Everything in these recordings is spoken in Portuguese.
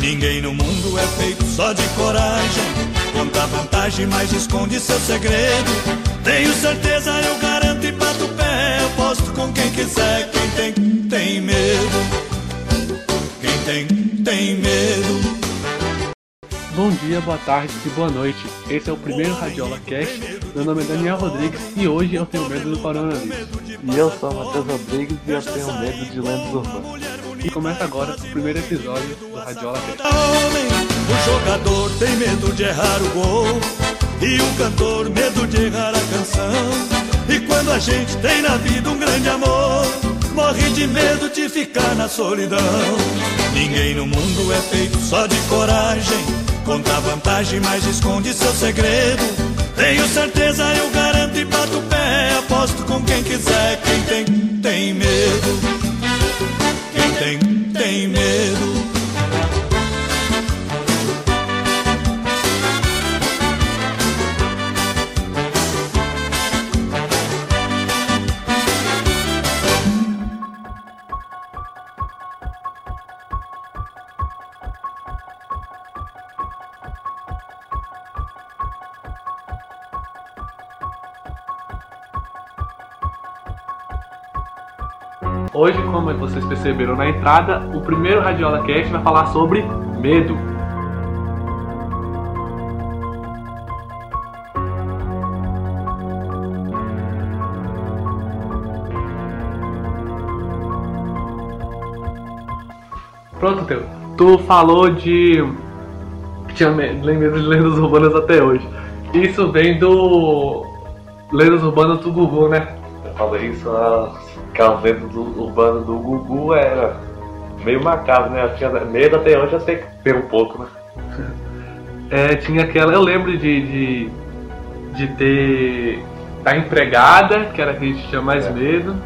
Ninguém no mundo é feito só de coragem. Conta vantagem, mas esconde seu segredo. Tenho certeza, eu garanto e bato o pé. Eu posto com quem quiser. Quem tem, tem medo. Quem tem, tem medo. Bom dia, boa tarde e boa noite. Esse é o primeiro Radiola Cast. Meu nome é Daniel Rodrigues e hoje eu tenho medo do coronavírus. E eu sou o Matheus Rodrigues e eu tenho medo de lendas urbanas. E começa agora o primeiro episódio do Radiola Cast. Homem, o jogador tem medo de errar o gol. E o cantor, medo de errar a canção. E quando a gente tem na vida um grande amor, morre de medo de ficar na solidão. Ninguém no mundo é feito só de coragem. Conta vantagem, mas esconde seu segredo. Tenho certeza, eu garanto e bato o pé. Aposto com quem quiser. Quem tem, tem medo. Quem tem, tem medo. Hoje, como vocês perceberam na entrada, o primeiro Radiola Cast vai falar sobre medo. Pronto, Teu. Tu falou de. tinha me- medo de lendas urbanas até hoje. Isso vem do. Lendas urbanas do Gugu, né? Eu falei isso, a- aquela lenda do, urbana do Gugu era meio macabro, né? Eu tinha medo até hoje, eu sei que tem um pouco, né? É, tinha aquela. Eu lembro de, de, de ter. da empregada, que era a que a gente tinha mais É. medo.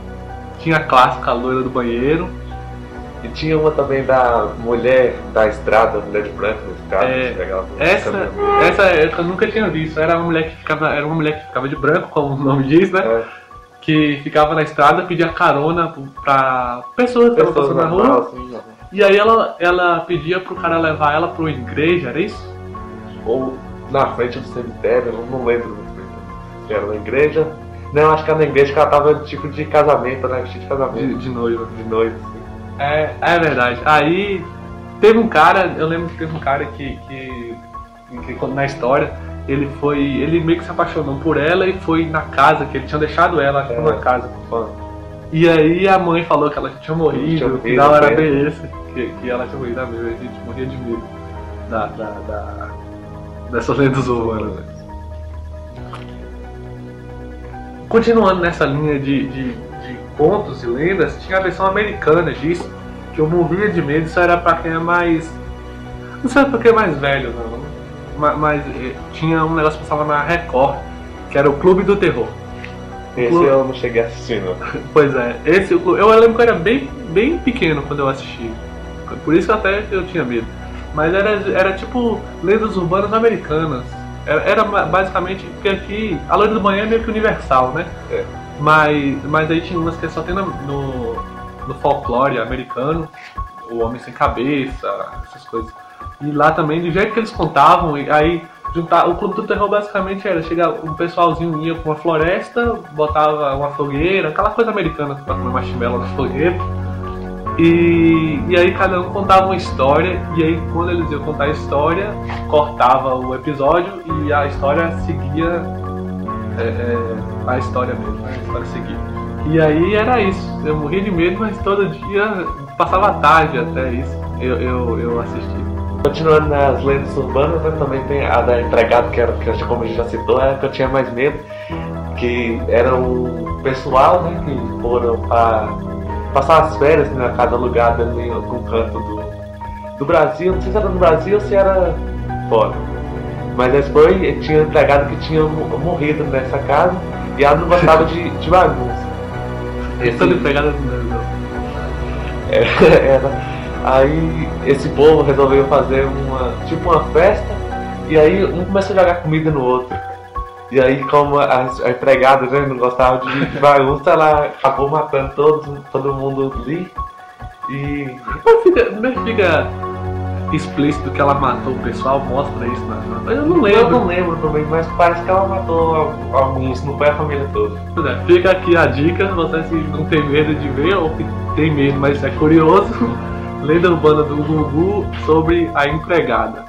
Tinha a clássica loira do banheiro. E tinha uma também da mulher da estrada, mulher de branco na estrada. É, o Essa, essa eu nunca tinha visto. Era uma mulher que ficava. Era uma mulher que ficava de branco, como o nome diz, né? É, Que ficava na estrada, pedia carona pra pessoas que estavam pessoas passando na rua. assim? E aí ela, ela pedia pro cara levar ela pra uma igreja, era isso? Ou na frente do cemitério, eu não lembro muito bem. Era na igreja. Não, acho que era na igreja que ela tava tipo de casamento, né? Vestido de De, casamento. de noiva. De noiva, assim. É, é verdade. Aí teve um cara, eu lembro que teve um cara que, que, que quando- na história, ele foi. Ele meio que se apaixonou por ela e foi na casa, que ele tinha deixado ela, É. numa casa. Fã. E aí a mãe falou que ela tinha Tinha morrido, morrido, o final era bem esse, que, que ela tinha morrido, a gente morria de medo da, da, da, dessas lendas urbanas. né? Continuando nessa linha de, de, de contos e lendas, tinha a versão americana disso, que eu morria de medo, isso era pra quem é mais. Não sei pra quem é mais velho, não. Ma- Mas, eh, tinha um negócio que passava na Record, que era o Clube do Terror. Esse Clube- eu não cheguei a assistir, não. Pois é, esse eu lembro que eu era bem, bem pequeno quando eu assisti. Por isso que até eu tinha medo. Mas era, era tipo lendas urbanas americanas. Era, era ba- basicamente, porque aqui a loira do banheiro é meio que universal, né? É. Mas, mas aí tinha umas que só tem no, no, no folclore americano, o homem sem cabeça, essas coisas. E lá também, do jeito que eles contavam, e aí juntar, o clube do terror basicamente era chegar, um pessoalzinho ia pra uma floresta, botava uma fogueira, aquela coisa americana pra comer marshmallow na fogueira. E, e aí cada um contava uma história, e aí quando eles iam contar a história, cortava o episódio e a história seguia é, é, a história mesmo, né? a história seguia. E aí era isso, eu morria de medo, mas todo dia passava tarde até isso, eu, eu, eu assisti. Continuando nas lendas urbanas, né, também tem a da empregada, que era, que como a gente já citou, era a que eu tinha mais medo, que era um pessoal, né, que foram para passar as férias né, a cada lugar ali em algum canto do, do Brasil, não sei se era no Brasil ou se era fora. Mas eles foi, tinha empregado que tinha mo- morrido nessa casa e ela não gostava de, de bagunça. Esse- Toda empregada. É, era. Aí esse povo resolveu fazer uma tipo uma festa e aí um começou a jogar comida no outro. E aí, como a, a empregada né, não gostava de, bagunça, ela acabou matando todo, todo mundo ali. E. Mas fica, fica explícito que ela matou o pessoal, mostra isso na. Mas eu não Eu lembro. não lembro também, mas parece que ela matou al- alguns, não foi a família toda. Pois é, Fica aqui a dica, você se não tem medo de ver ou que tem medo, mas é curioso, lenda urbana do Gugu sobre a empregada.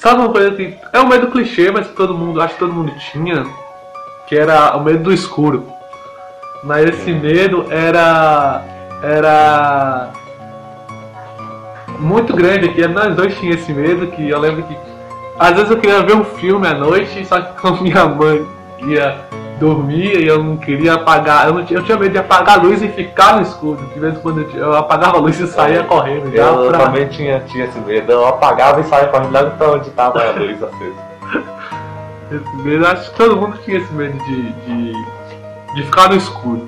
Sabe uma coisa que é um medo clichê, mas que todo mundo, acho que todo mundo tinha, que era o medo do escuro. Mas esse medo era era muito grande aqui. Nós dois tínhamos esse medo que eu lembro que às vezes eu queria ver um filme à noite, só que quando minha mãe ia dormir e eu não queria apagar, eu, não tinha, eu tinha medo de apagar a luz e ficar no escuro. De vez em quando eu, eu apagava a luz e saía correndo. Eu pra- também tinha, tinha esse medo. Eu apagava e saía correndo lá pra onde tava a luz acesa. Esse medo, acho que todo mundo tinha esse medo de, de, de ficar no escuro.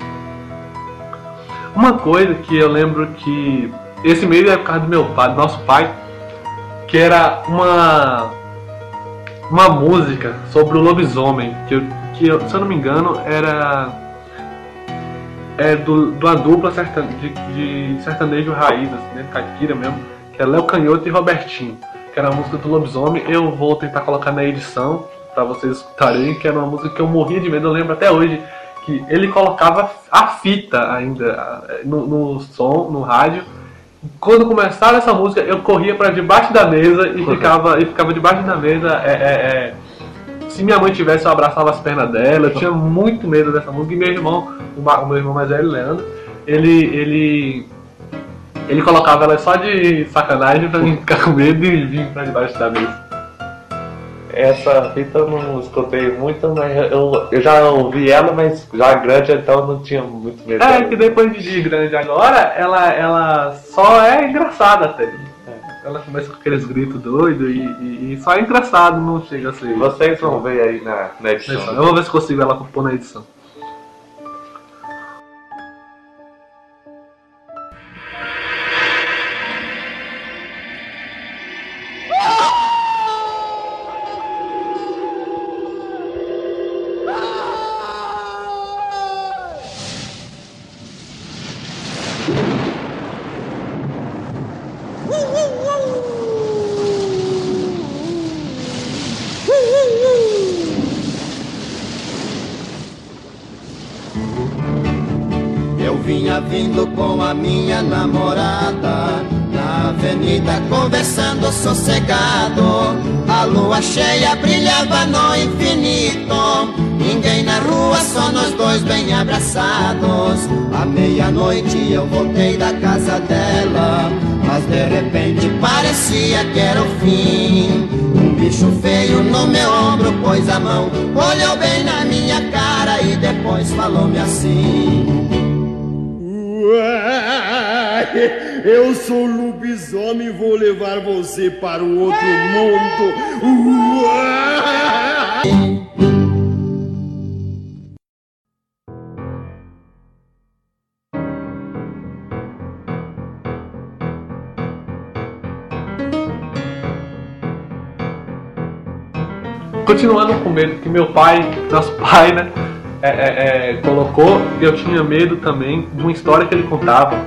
Uma coisa que eu lembro que esse medo é por causa do meu pai, do nosso pai, que era uma uma música sobre o lobisomem, que, eu, que eu, se eu não me engano era é do, de uma dupla de, de sertanejo raiz, assim, né, caipira mesmo, que é Léo Canhoto e Robertinho, que era a música do lobisomem. Eu vou tentar colocar na edição para vocês escutarem, que era uma música que eu morria de medo, eu lembro até hoje que ele colocava a fita ainda no, no som, no rádio. Quando começava essa música, eu corria para debaixo da mesa e ficava, e ficava debaixo da mesa. é, é, é, se minha mãe tivesse, eu abraçava as pernas dela. Eu tinha muito medo dessa música. E meu irmão, o, meu irmão mais velho, Leandro, ele, ele, ele colocava ela só de sacanagem pra mim ficar com medo e vir pra debaixo da mesa. Essa fita eu não escutei muito, mas eu, eu já ouvi ela, mas já grande, então eu não tinha muito medo. É dela. que depois de de grande agora, ela, ela só é engraçada até. Ela começa com aqueles gritos doidos e, e- e só é engraçado, não chega a ser. Vocês vão ver aí na, na edição. Eu vou ver se consigo ela pôr na edição. Vindo com a minha namorada Na avenida conversando sossegado. A lua cheia brilhava no infinito Ninguém na rua, só nós dois bem abraçados. À meia-noite eu voltei da casa dela Mas de repente parecia que era o fim. Um bicho feio no meu ombro pôs a mão Olhou bem na minha cara e depois falou-me assim Eu sou lobisomem e vou levar você para o outro mundo. Continuando com medo que meu pai, nosso pai, né, é, é, é, colocou, eu tinha medo também de uma história que ele contava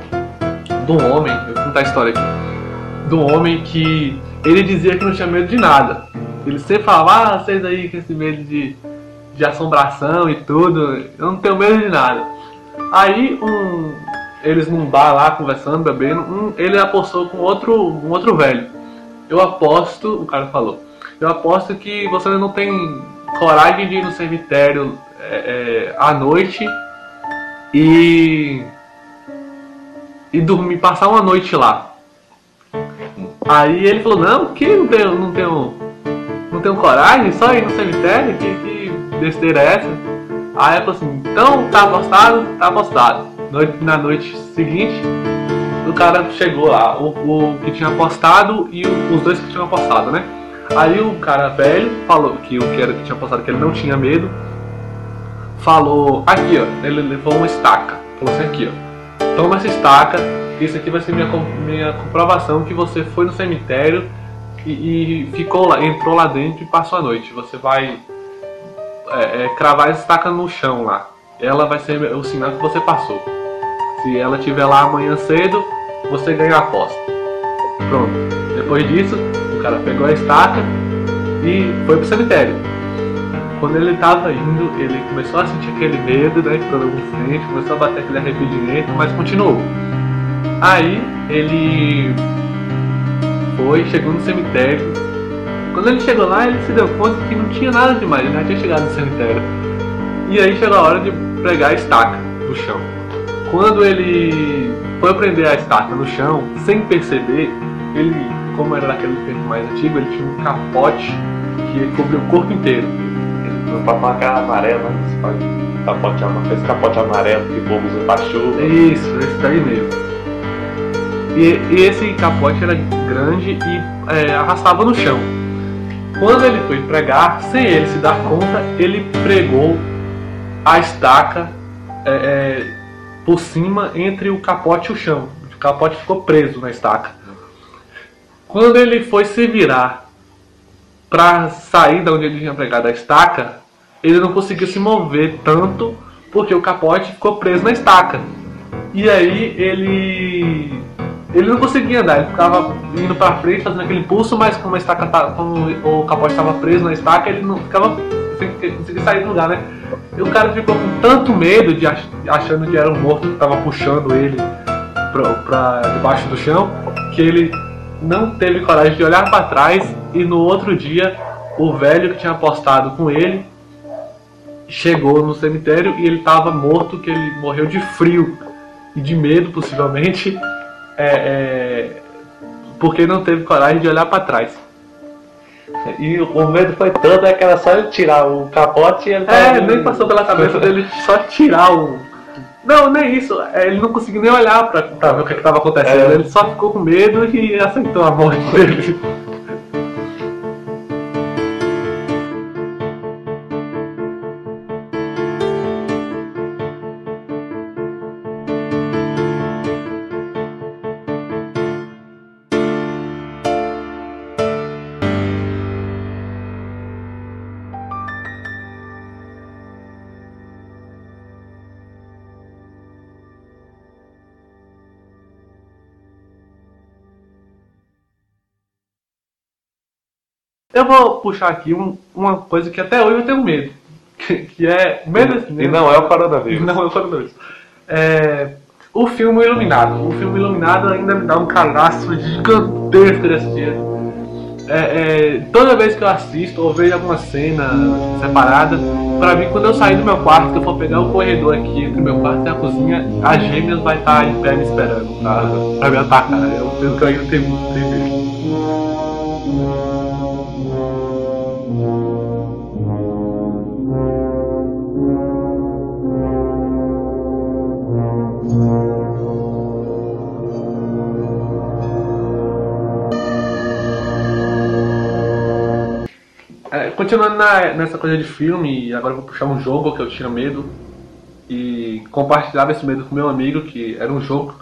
de um homem, eu vou contar a história aqui, de um homem que ele dizia que não tinha medo de nada. Ele sempre falava, ah, vocês aí com esse medo de, de assombração e tudo, eu não tenho medo de nada. Aí um, eles num bar lá conversando, bebendo, um, ele apostou com outro, um outro velho. Eu aposto, o cara falou, eu aposto que você não tem coragem de ir no cemitério é, é, à noite e e dormir, passar uma noite lá. Aí ele falou, não, que não tenho, não tenho, não tenho coragem, só ir no cemitério, que, que besteira é essa? Aí ele falou assim, então tá apostado, tá apostado. Noite, na noite seguinte, o cara chegou lá, o, o que tinha apostado e o, os dois que tinham apostado, né? Aí o cara velho falou que o que, era, que tinha apostado que ele não tinha medo, falou, aqui ó, ele levou uma estaca, falou assim aqui ó, toma essa estaca, isso aqui vai ser minha, minha comprovação que você foi no cemitério e, e ficou lá, entrou lá dentro e passou a noite. Você vai é, é, cravar essa estaca no chão lá. Ela vai ser o sinal que você passou. Se ela estiver lá amanhã cedo, você ganha a aposta. Pronto. Depois disso, o cara pegou a estaca e foi pro cemitério. Quando ele estava indo, ele começou a sentir aquele medo, né? Pelo frente, começou a bater aquele arrependimento, mas continuou. Aí ele foi, chegou no cemitério. Quando ele chegou lá, ele se deu conta que não tinha nada demais, ele já tinha chegado no cemitério. E aí chegou a hora de pregar a estaca no chão. Quando ele foi prender a estaca no chão, sem perceber, ele, como era daquele tempo mais antigo, ele tinha um capote que cobriu o corpo inteiro. Foi pra aquela amarela, capote, esse capote amarelo que o povo usa chuva. Isso, esse daí mesmo. E, e esse capote era grande e é, arrastava no chão. Quando ele foi pregar, sem ele se dar conta, ele pregou a estaca é, é, por cima entre o capote e o chão. O capote ficou preso na estaca. Quando ele foi se virar para sair da onde ele tinha pregado a estaca, ele não conseguiu se mover tanto porque o capote ficou preso na estaca. E aí ele ele não conseguia andar, ele ficava indo para frente, fazendo aquele impulso, mas como a estaca tá, como o capote estava preso na estaca, ele não ficava sem conseguir sair do lugar, né? E o cara ficou com tanto medo de ach, achando que era um morto que estava puxando ele para debaixo do chão, que ele não teve coragem de olhar para trás e no outro dia o velho que tinha apostado com ele chegou no cemitério e ele estava morto, que ele morreu de frio e de medo possivelmente é, é, porque não teve coragem de olhar para trás. E o medo foi todo, é que era só ele tirar o capote e ele É, nem passou pela cabeça dele só tirar o. Não, nem isso. É, ele não conseguiu nem olhar pra, pra ver o que estava acontecendo. É. Ele só ficou com medo e aceitou a morte dele. Vou puxar aqui um, uma coisa que até hoje eu tenho medo. Que, é. Medo e, e não é o coronavírus. Não é o coronavírus. É, o filme Iluminado. O filme Iluminado ainda me dá um cadastro gigantesco desse dia. É, é, toda vez que eu assisto ou vejo alguma cena separada, pra mim, quando eu sair do meu quarto, que eu for pegar o corredor aqui entre o meu quarto e a cozinha, as gêmeas vai estar em pé me esperando pra, pra me atacar. Eu penso que eu ainda tenho muito medo. Continuando na, nessa coisa de filme, agora vou puxar um jogo que eu tinha medo e compartilhava esse medo com meu amigo, que era um jogo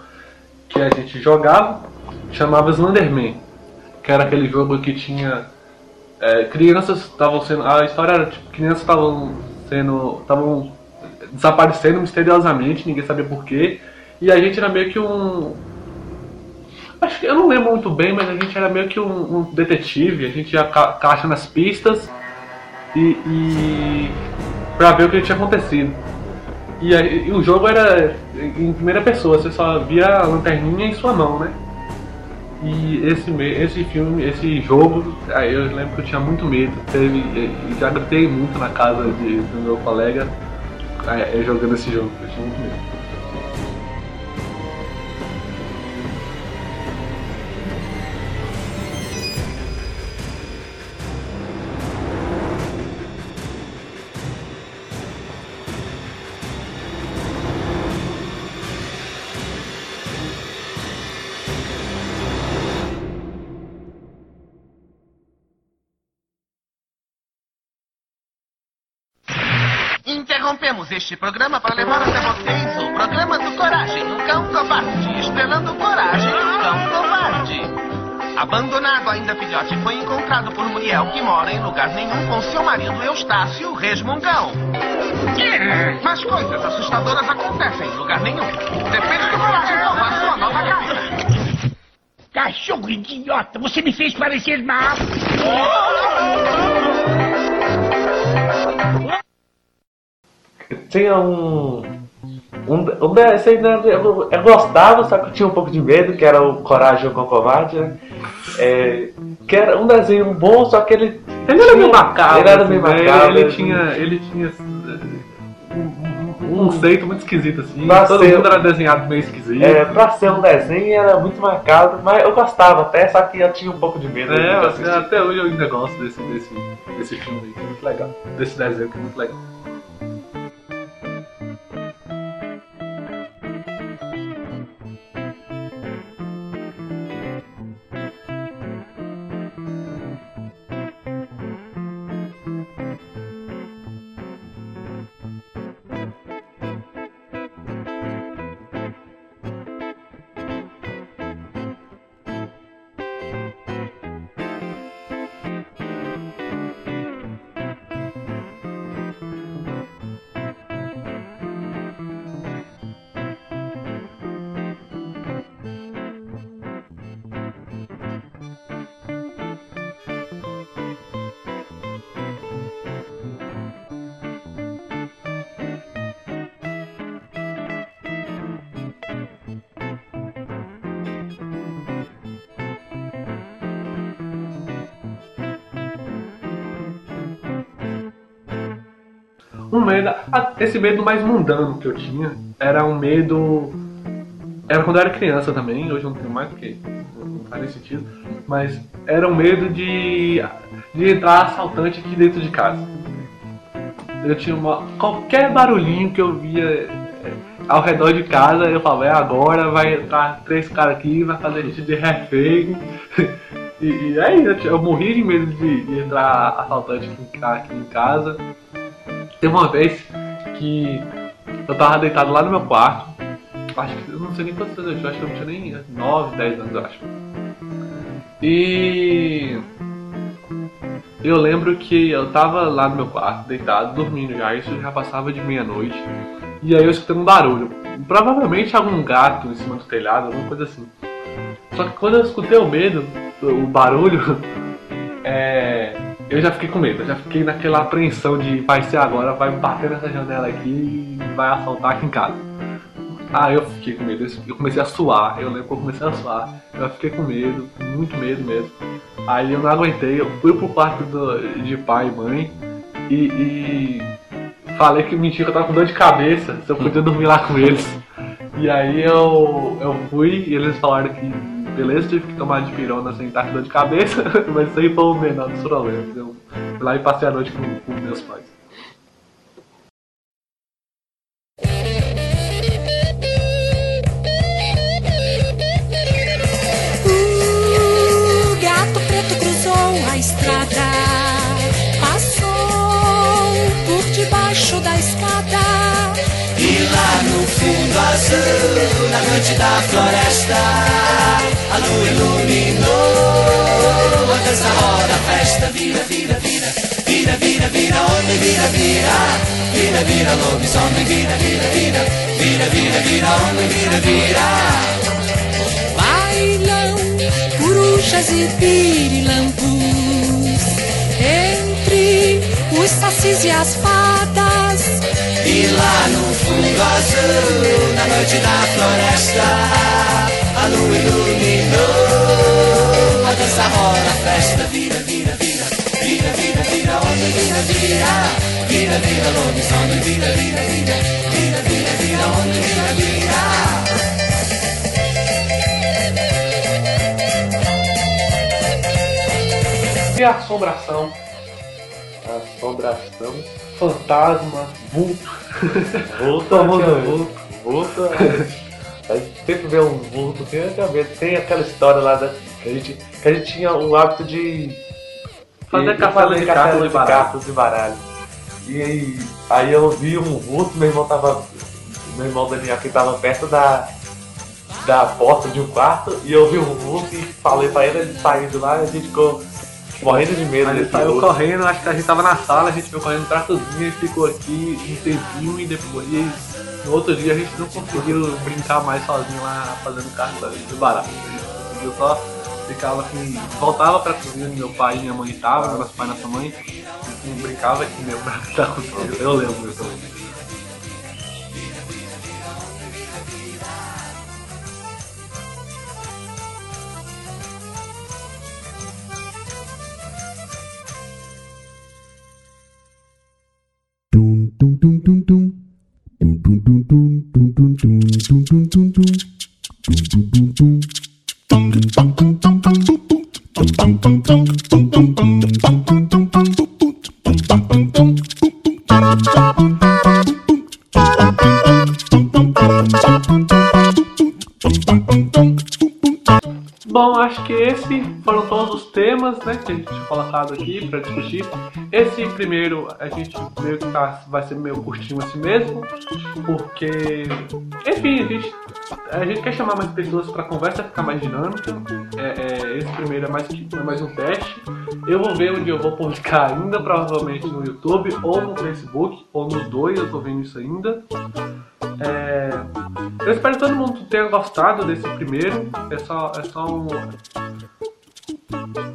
que a gente jogava, chamava Slenderman, que era aquele jogo que tinha é, crianças estavam sendo. A história era tipo, crianças estavam sendo. estavam desaparecendo misteriosamente, ninguém sabia porquê. E a gente era meio que um. Acho que eu não lembro muito bem, mas a gente era meio que um, um detetive, a gente ia ca caixando as pistas e, e pra ver o que tinha acontecido. E, e, o jogo era em primeira pessoa, você só via a lanterninha em sua mão, né? E esse, esse filme, esse jogo, aí eu lembro que eu tinha muito medo. Teve, já gritei muito na casa de, do meu colega é, jogando esse jogo, eu tinha muito medo. Interrompemos este programa para levar até vocês o programa do Coragem, o Cão Covarde, estrelando Coragem, o Cão Covarde. Abandonado ainda filhote, foi encontrado por Muriel, que mora em lugar nenhum com seu marido Eustácio, resmungão. Mas coisas assustadoras acontecem em lugar nenhum. Depende do Coragem salvar sua nova casa. Cachorro idiota, você me fez parecer mal. Tinha um. Um, um desenho, né, eu, eu gostava, só que eu tinha um pouco de medo, que era o Coragem com o Covarde, né? É, que era um desenho bom, só que ele. Ele era meio macabro. Ele era meio assim, né? macabro. Ele, tinha. Ele tinha um, um conceito muito esquisito assim. Pra Todo ser- mundo era desenhado meio esquisito. É, pra ser um desenho era muito macabro, mas eu gostava até, só que eu tinha um pouco de medo. É, de assim, até hoje eu ainda gosto desse, desse, desse filme aí, que é muito legal. Desse desenho que é muito legal. Um medo. Esse medo mais mundano que eu tinha era um medo. Era quando eu era criança também, hoje eu não tenho mais porque não faz sentido. Mas era um medo de. de entrar assaltante aqui dentro de casa. Eu tinha uma. qualquer barulhinho que eu via é, ao redor de casa, eu falava, é agora, vai entrar três caras aqui, vai fazer a gente de refém. E, e aí eu, tinha- eu morri de medo de, de entrar assaltante aqui em casa. Teve uma vez que eu tava deitado lá no meu quarto. Acho que eu não sei nem quantos anos eu acho que eu não tinha nem 9, 10 anos, eu acho. E eu lembro que eu tava lá no meu quarto, deitado, dormindo já, isso já passava de meia-noite. E aí eu escutei um barulho. Provavelmente algum gato em cima do telhado, alguma coisa assim. Só que quando eu escutei o medo, o barulho, é, eu já fiquei com medo, eu já fiquei naquela apreensão de vai ser agora, vai bater nessa janela aqui e vai assaltar aqui em casa. Ah, eu fiquei com medo, eu comecei a suar, eu lembro que eu comecei a suar, eu fiquei com medo, muito medo mesmo. Aí eu não aguentei, eu fui pro quarto do- de pai e mãe e, e falei que mentira, eu tava com dor de cabeça, se eu podia dormir lá com eles. E aí eu, eu fui e eles falaram que beleza, tive que tomar de pirona sem estar com dor de cabeça, mas isso aí foi o menor dos problemas. Eu fui lá e passei a noite com, com meus pais. O gato preto cruzou a estrada, passou por debaixo da escada. E lá no fundo fundo azul, na noite da floresta, a lua iluminou. A dança roda, a festa vira, vira, vira, vira, vira, vira, homem, vira, vira, vira, vira, lobisomem, vira, vira, vira, vira, vira, vira, homem, vira, vira. Bailam corujas e pirilampus entre os sacis e as fadas. E lá no fundo azul, na noite da floresta, a lua iluminou. A dança rola, a festa vira, vira, vira, vira, vira, vira, onda vira, vira, vira, vira, lobisomem, vira, vira, vira, vira, vira, vira, onda vira, vira. E a assombração? Assombração. Fantasma, vulto. Vulto, Famoso vulto. Vulto. A gente sempre vê um vulto, tem, antigamente, tem aquela história lá da, que, a gente, que a gente tinha o hábito de Fazer castelo de cartas de cartas de baralho. E aí, aí eu vi um vulto, meu irmão tava. Meu irmão Daniel que tava perto da, da porta de um quarto e eu vi um vulto e falei pra ele, ele saiu de lá e a gente ficou morrendo de medo ele saiu vulto. correndo, acho que a gente tava na sala, a gente foi correndo pra cozinha e ficou aqui um tempinho e depois no outro dia a gente não conseguiu brincar mais sozinho lá fazendo carta de baralho. A gente só ficava assim, voltava pra cozinha onde meu pai e minha mãe estavam, nosso pai e nossa mãe, e brincava aqui mesmo da cozinha. Eu lembro disso colocado aqui para discutir. Esse primeiro a gente meio que tá, vai ser meio curtinho assim mesmo, porque, enfim, a gente, a gente quer chamar mais pessoas para a conversa ficar mais dinâmica. É, é, esse primeiro é mais, é mais um teste. Eu vou ver onde eu vou publicar ainda, provavelmente no YouTube ou no Facebook, ou nos dois, eu tô vendo isso ainda. É, eu espero que todo mundo tenha gostado desse primeiro. É só, é só um.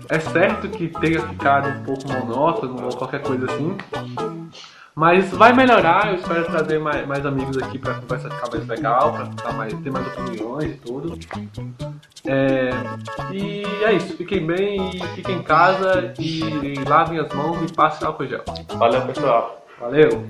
É certo que tenha ficado um pouco monótono ou qualquer coisa assim. Mas vai melhorar, eu espero trazer mais, mais amigos aqui pra conversa ficar mais legal, pra ficar mais, ter mais opiniões e tudo. É, e é isso, fiquem bem e fiquem em casa e lavem as mãos e passem álcool gel. Valeu, pessoal. Valeu!